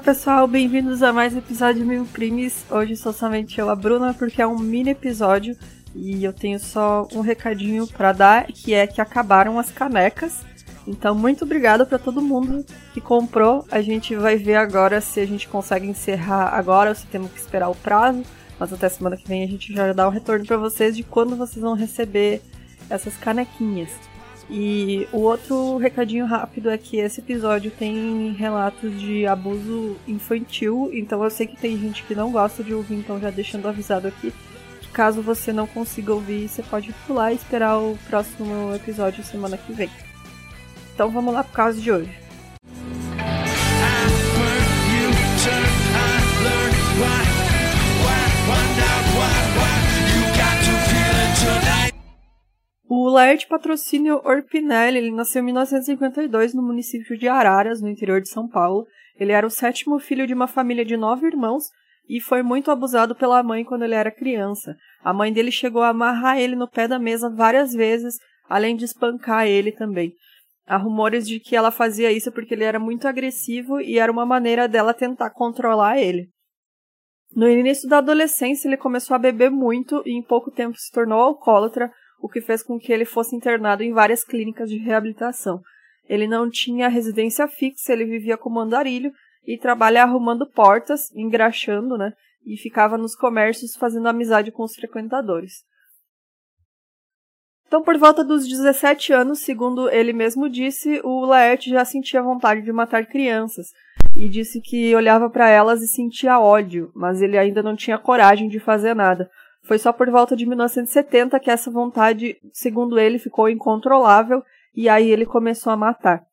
pessoal, bem-vindos a mais um episódio Mil Crimes. Hoje sou somente eu, a Bruna, porque é um mini episódio e eu tenho só um recadinho para dar, que é que acabaram as canecas. Então, muito obrigada para todo mundo que comprou. A gente vai ver agora se a gente consegue encerrar agora ou se temos que esperar o prazo. Mas até semana que vem a gente já dá um retorno para vocês de quando vocês vão receber essas canequinhas. E o outro recadinho rápido é que esse episódio tem relatos de abuso infantil, então eu sei que tem gente que não gosta de ouvir, então já deixando avisado aqui caso você não consiga ouvir, você pode pular e esperar o próximo episódio semana que vem. Então vamos lá pro caso de hoje. O Laerte Patrocínio Orpinelli ele nasceu em 1952 no município de Araras, no interior de São Paulo. Ele era o sétimo filho de uma família de nove irmãos e foi muito abusado pela mãe quando ele era criança. A mãe dele chegou a amarrar ele no pé da mesa várias vezes, além de espancar ele também. Há rumores de que ela fazia isso porque ele era muito agressivo e era uma maneira dela tentar controlar ele. No início da adolescência, ele começou a beber muito e em pouco tempo se tornou alcoólatra, o que fez com que ele fosse internado em várias clínicas de reabilitação. Ele não tinha residência fixa, ele vivia como andarilho e trabalha arrumando portas, engraxando, né? E ficava nos comércios fazendo amizade com os frequentadores. Então, por volta dos 17 anos, segundo ele mesmo disse, o Laerte já sentia vontade de matar crianças e disse que olhava para elas e sentia ódio, mas ele ainda não tinha coragem de fazer nada. Foi só por volta de 1970 que essa vontade, segundo ele, ficou incontrolável e aí ele começou a matar.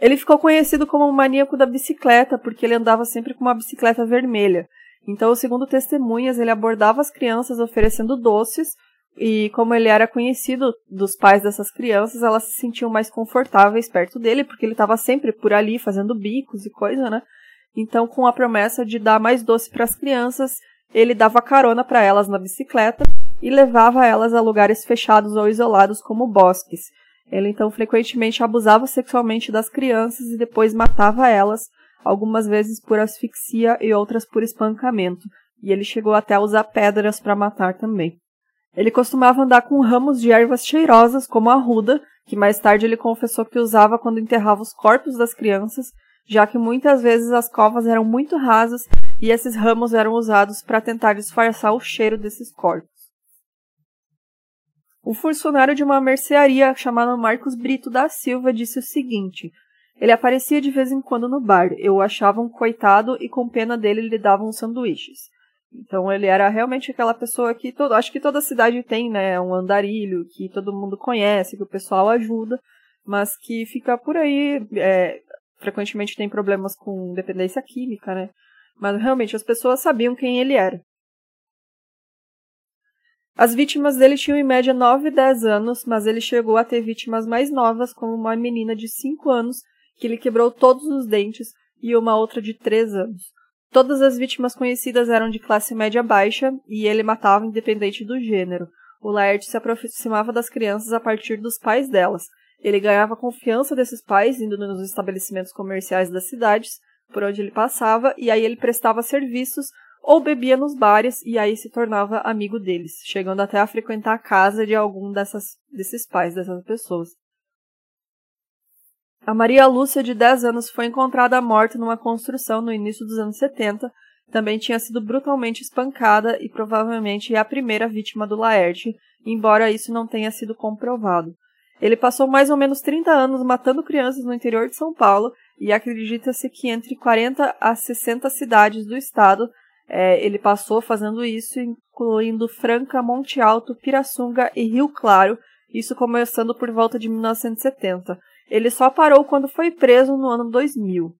Ele ficou conhecido como o maníaco da bicicleta porque ele andava sempre com uma bicicleta vermelha. Então, segundo testemunhas, ele abordava as crianças oferecendo doces e como ele era conhecido dos pais dessas crianças, elas se sentiam mais confortáveis perto dele, porque ele estava sempre por ali fazendo bicos e coisa, né? Então, com a promessa de dar mais doce para as crianças, ele dava carona para elas na bicicleta e levava elas a lugares fechados ou isolados como bosques. Ele então frequentemente abusava sexualmente das crianças e depois matava elas, algumas vezes por asfixia e outras por espancamento, e ele chegou até a usar pedras para matar também. Ele costumava andar com ramos de ervas cheirosas, como a ruda, que mais tarde ele confessou que usava quando enterrava os corpos das crianças, já que muitas vezes as covas eram muito rasas e esses ramos eram usados para tentar disfarçar o cheiro desses corpos. Um funcionário de uma mercearia chamado Marcos Brito da Silva disse o seguinte: ele aparecia de vez em quando no bar. Eu o achava um coitado e com pena dele lhe davam sanduíches. Então ele era realmente aquela pessoa que todo, acho que toda cidade tem, né, um andarilho que todo mundo conhece, que o pessoal ajuda, mas que fica por aí, é, frequentemente tem problemas com dependência química, né? Mas realmente as pessoas sabiam quem ele era. As vítimas dele tinham em média 9 e 10 anos, mas ele chegou a ter vítimas mais novas, como uma menina de 5 anos que lhe quebrou todos os dentes, e uma outra de 3 anos. Todas as vítimas conhecidas eram de classe média baixa e ele matava independente do gênero. O Laerte se aproximava das crianças a partir dos pais delas. Ele ganhava confiança desses pais indo nos estabelecimentos comerciais das cidades por onde ele passava e aí ele prestava serviços ou bebia nos bares e aí se tornava amigo deles, chegando até a frequentar a casa de algum dessas, desses pais, dessas pessoas. A Maria Lúcia, de 10 anos, foi encontrada morta numa construção no início dos anos 70. Também tinha sido brutalmente espancada e provavelmente é a primeira vítima do Laerte, embora isso não tenha sido comprovado. Ele passou mais ou menos 30 anos matando crianças no interior de São Paulo e acredita-se que entre 40 a 60 cidades do estado é, ele passou fazendo isso, incluindo Franca, Monte Alto, Pirassunga e Rio Claro, isso começando por volta de 1970. Ele só parou quando foi preso no ano 2000.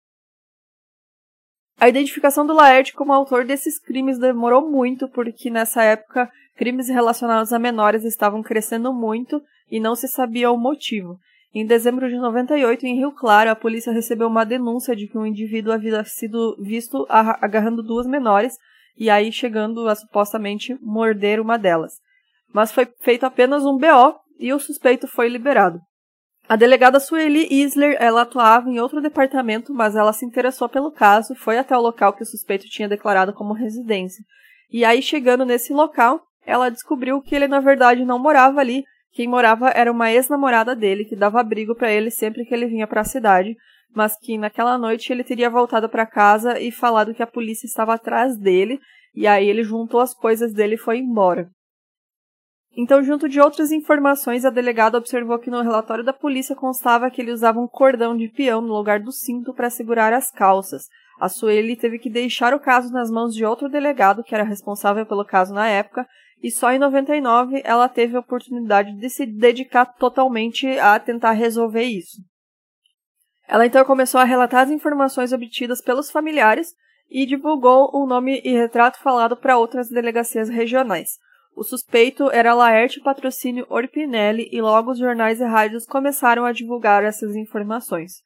A identificação do Laerte como autor desses crimes demorou muito, porque nessa época crimes relacionados a menores estavam crescendo muito e não se sabia o motivo. Em dezembro de 98, em Rio Claro, a polícia recebeu uma denúncia de que um indivíduo havia sido visto agarrando duas menores e aí chegando a supostamente morder uma delas. Mas foi feito apenas um BO e o suspeito foi liberado. A delegada Sueli Isler, ela atuava em outro departamento, mas ela se interessou pelo caso, foi até o local que o suspeito tinha declarado como residência. E aí, chegando nesse local, ela descobriu que ele na verdade não morava ali, quem morava era uma ex-namorada dele que dava abrigo para ele sempre que ele vinha para a cidade, mas que naquela noite ele teria voltado para casa e falado que a polícia estava atrás dele, e aí ele juntou as coisas dele e foi embora. Então, junto de outras informações, a delegada observou que no relatório da polícia constava que ele usava um cordão de peão no lugar do cinto para segurar as calças. A Sueli teve que deixar o caso nas mãos de outro delegado que era responsável pelo caso na época e só em 99 ela teve a oportunidade de se dedicar totalmente a tentar resolver isso. Ela então começou a relatar as informações obtidas pelos familiares e divulgou o nome e retrato falado para outras delegacias regionais. O suspeito era Laerte Patrocínio Orpinelli e logo os jornais e rádios começaram a divulgar essas informações.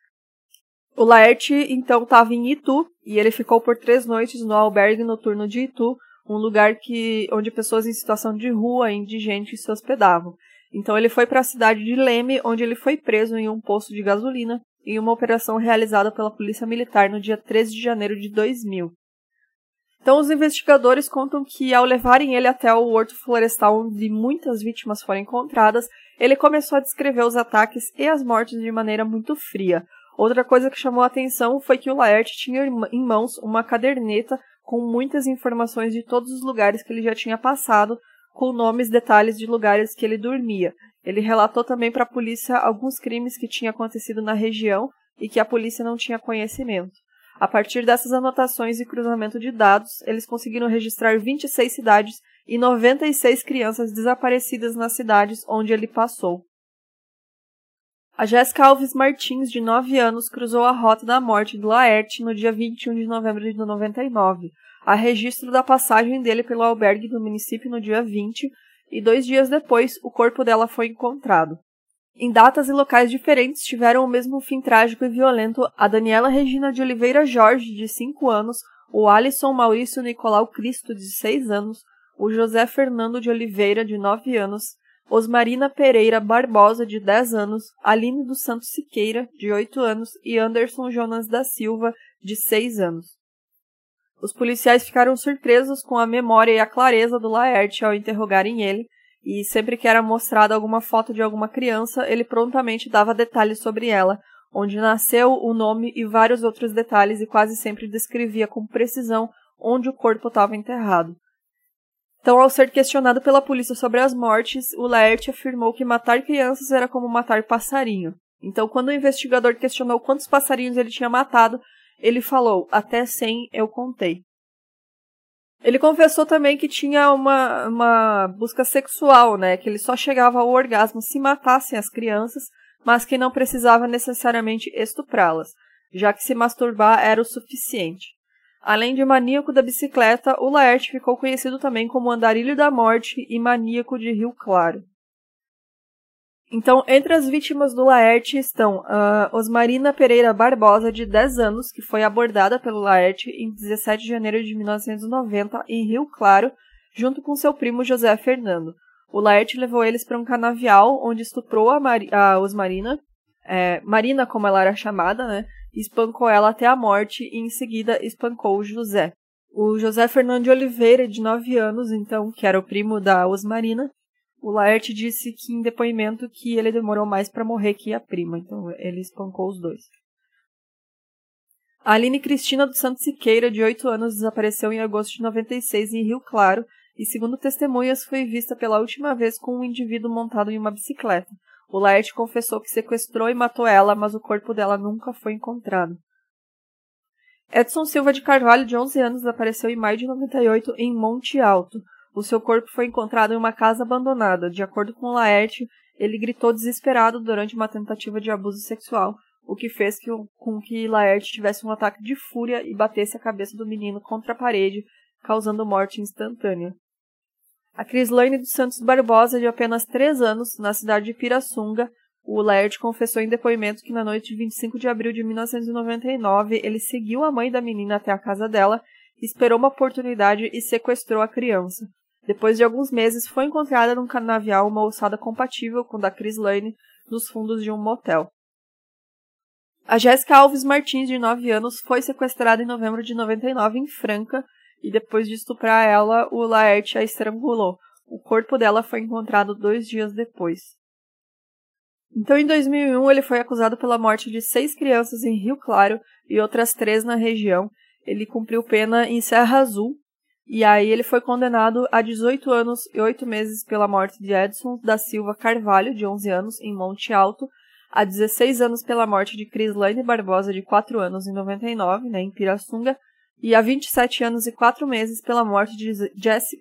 O Laerte então estava em Itu e ele ficou por três noites no albergue noturno de Itu, um lugar que onde pessoas em situação de rua, indigentes, se hospedavam. Então ele foi para a cidade de Leme, onde ele foi preso em um posto de gasolina em uma operação realizada pela Polícia Militar no dia 13 de janeiro de 2000. Então os investigadores contam que ao levarem ele até o horto florestal onde muitas vítimas foram encontradas, ele começou a descrever os ataques e as mortes de maneira muito fria. Outra coisa que chamou a atenção foi que o Laerte tinha em mãos uma caderneta com muitas informações de todos os lugares que ele já tinha passado, com nomes e detalhes de lugares que ele dormia. Ele relatou também para a polícia alguns crimes que tinham acontecido na região e que a polícia não tinha conhecimento. A partir dessas anotações e cruzamento de dados, eles conseguiram registrar 26 cidades e 96 crianças desaparecidas nas cidades onde ele passou. A Jéssica Alves Martins, de 9 anos, cruzou a rota da morte do Laerte no dia 21 de novembro de 99. Há registro da passagem dele pelo albergue do município no dia 20 e dois dias depois o corpo dela foi encontrado. Em datas e locais diferentes tiveram o mesmo fim trágico e violento a Daniela Regina de Oliveira Jorge, de 5 anos, o Alisson Maurício Nicolau Cristo, de 6 anos, o José Fernando de Oliveira, de 9 anos, Osmarina Pereira Barbosa, de 10 anos, Aline dos Santos Siqueira, de 8 anos, e Anderson Jonas da Silva, de 6 anos. Os policiais ficaram surpresos com a memória e a clareza do Laerte ao interrogarem ele, e sempre que era mostrada alguma foto de alguma criança, ele prontamente dava detalhes sobre ela, onde nasceu, o nome e vários outros detalhes, e quase sempre descrevia com precisão onde o corpo estava enterrado. Então, ao ser questionado pela polícia sobre as mortes, o Laerte afirmou que matar crianças era como matar passarinho. Então, quando o investigador questionou quantos passarinhos ele tinha matado, ele falou: Até 100 eu contei. Ele confessou também que tinha uma, uma busca sexual, né? Que ele só chegava ao orgasmo se matassem as crianças, mas que não precisava necessariamente estuprá-las, já que se masturbar era o suficiente. Além de maníaco da bicicleta, o Laerte ficou conhecido também como Andarilho da Morte e Maníaco de Rio Claro. Então, entre as vítimas do Laerte estão uh, Osmarina Pereira Barbosa, de 10 anos, que foi abordada pelo Laerte em 17 de janeiro de 1990 em Rio Claro, junto com seu primo José Fernando. O Laerte levou eles para um canavial, onde estuprou a, Mari a Osmarina, é, Marina, como ela era chamada, né, espancou ela até a morte e em seguida espancou o José. O José Fernando de Oliveira, de 9 anos, então, que era o primo da Osmarina, o Laerte disse que em depoimento que ele demorou mais para morrer que a prima, então ele espancou os dois. A Aline Cristina dos Santos Siqueira, de 8 anos, desapareceu em agosto de 96 em Rio Claro e, segundo testemunhas, foi vista pela última vez com um indivíduo montado em uma bicicleta. O Laerte confessou que sequestrou e matou ela, mas o corpo dela nunca foi encontrado. Edson Silva de Carvalho, de 11 anos, desapareceu em maio de 98 em Monte Alto. O seu corpo foi encontrado em uma casa abandonada. De acordo com Laerte, ele gritou desesperado durante uma tentativa de abuso sexual, o que fez que, com que Laerte tivesse um ataque de fúria e batesse a cabeça do menino contra a parede, causando morte instantânea. A Crislaine dos Santos Barbosa, de apenas 3 anos, na cidade de Pirassunga, o Laerte confessou em depoimento que na noite de 25 de abril de 1999 ele seguiu a mãe da menina até a casa dela, esperou uma oportunidade e sequestrou a criança. Depois de alguns meses, foi encontrada num canavial uma ossada compatível com a da Chris Lane nos fundos de um motel. A Jéssica Alves Martins, de 9 anos, foi sequestrada em novembro de 99 em Franca e depois de estuprar ela, o Laerte a estrangulou. O corpo dela foi encontrado dois dias depois. Então, em 2001, ele foi acusado pela morte de seis crianças em Rio Claro e outras três na região. Ele cumpriu pena em Serra Azul, e aí ele foi condenado a 18 anos e 8 meses pela morte de Edson da Silva Carvalho, de 11 anos, em Monte Alto, a 16 anos pela morte de Crislaine Barbosa, de 4 anos, em 99, né, em Pirassunga, e há 27 anos e 4 meses pela morte de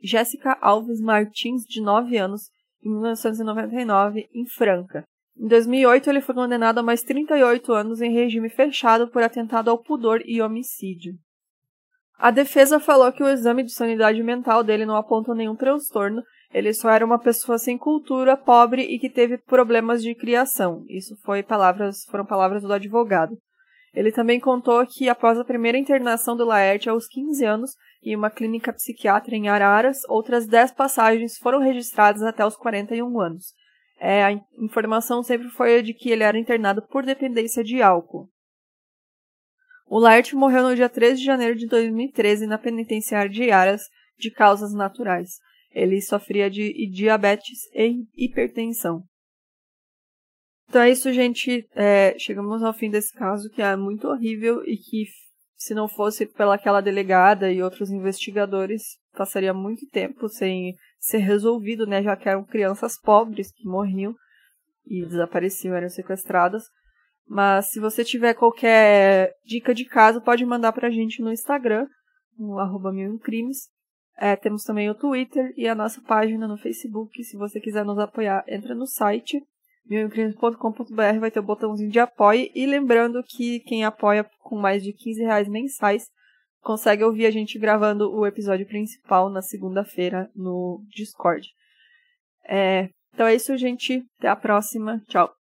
Jéssica Alves Martins, de 9 anos, em 1999, em Franca. Em 2008, ele foi condenado a mais 38 anos em regime fechado por atentado ao pudor e homicídio. A defesa falou que o exame de sanidade mental dele não apontou nenhum transtorno, ele só era uma pessoa sem cultura, pobre e que teve problemas de criação. Isso foi palavras, foram palavras do advogado. Ele também contou que após a primeira internação do Laerte aos 15 anos em uma clínica psiquiátrica em Araras, outras 10 passagens foram registradas até os 41 anos. É, a informação sempre foi de que ele era internado por dependência de álcool. O Laerte morreu no dia 13 de janeiro de 2013 na penitenciária de Araras de causas naturais. Ele sofria de diabetes e hipertensão. Então é isso, gente. É, chegamos ao fim desse caso que é muito horrível e que, se não fosse pelaquela delegada e outros investigadores, passaria muito tempo sem ser resolvido, né? Já que eram crianças pobres que morriam e desapareciam, eram sequestradas. Mas se você tiver qualquer dica de caso, pode mandar pra gente no Instagram, no arroba crimes. É, temos também o Twitter e a nossa página no Facebook. Se você quiser nos apoiar, entra no site milcrimes.com.br vai ter o botãozinho de apoio. E lembrando que quem apoia com mais de 15 reais mensais consegue ouvir a gente gravando o episódio principal na segunda-feira no Discord. É, então é isso, gente. Até a próxima. Tchau.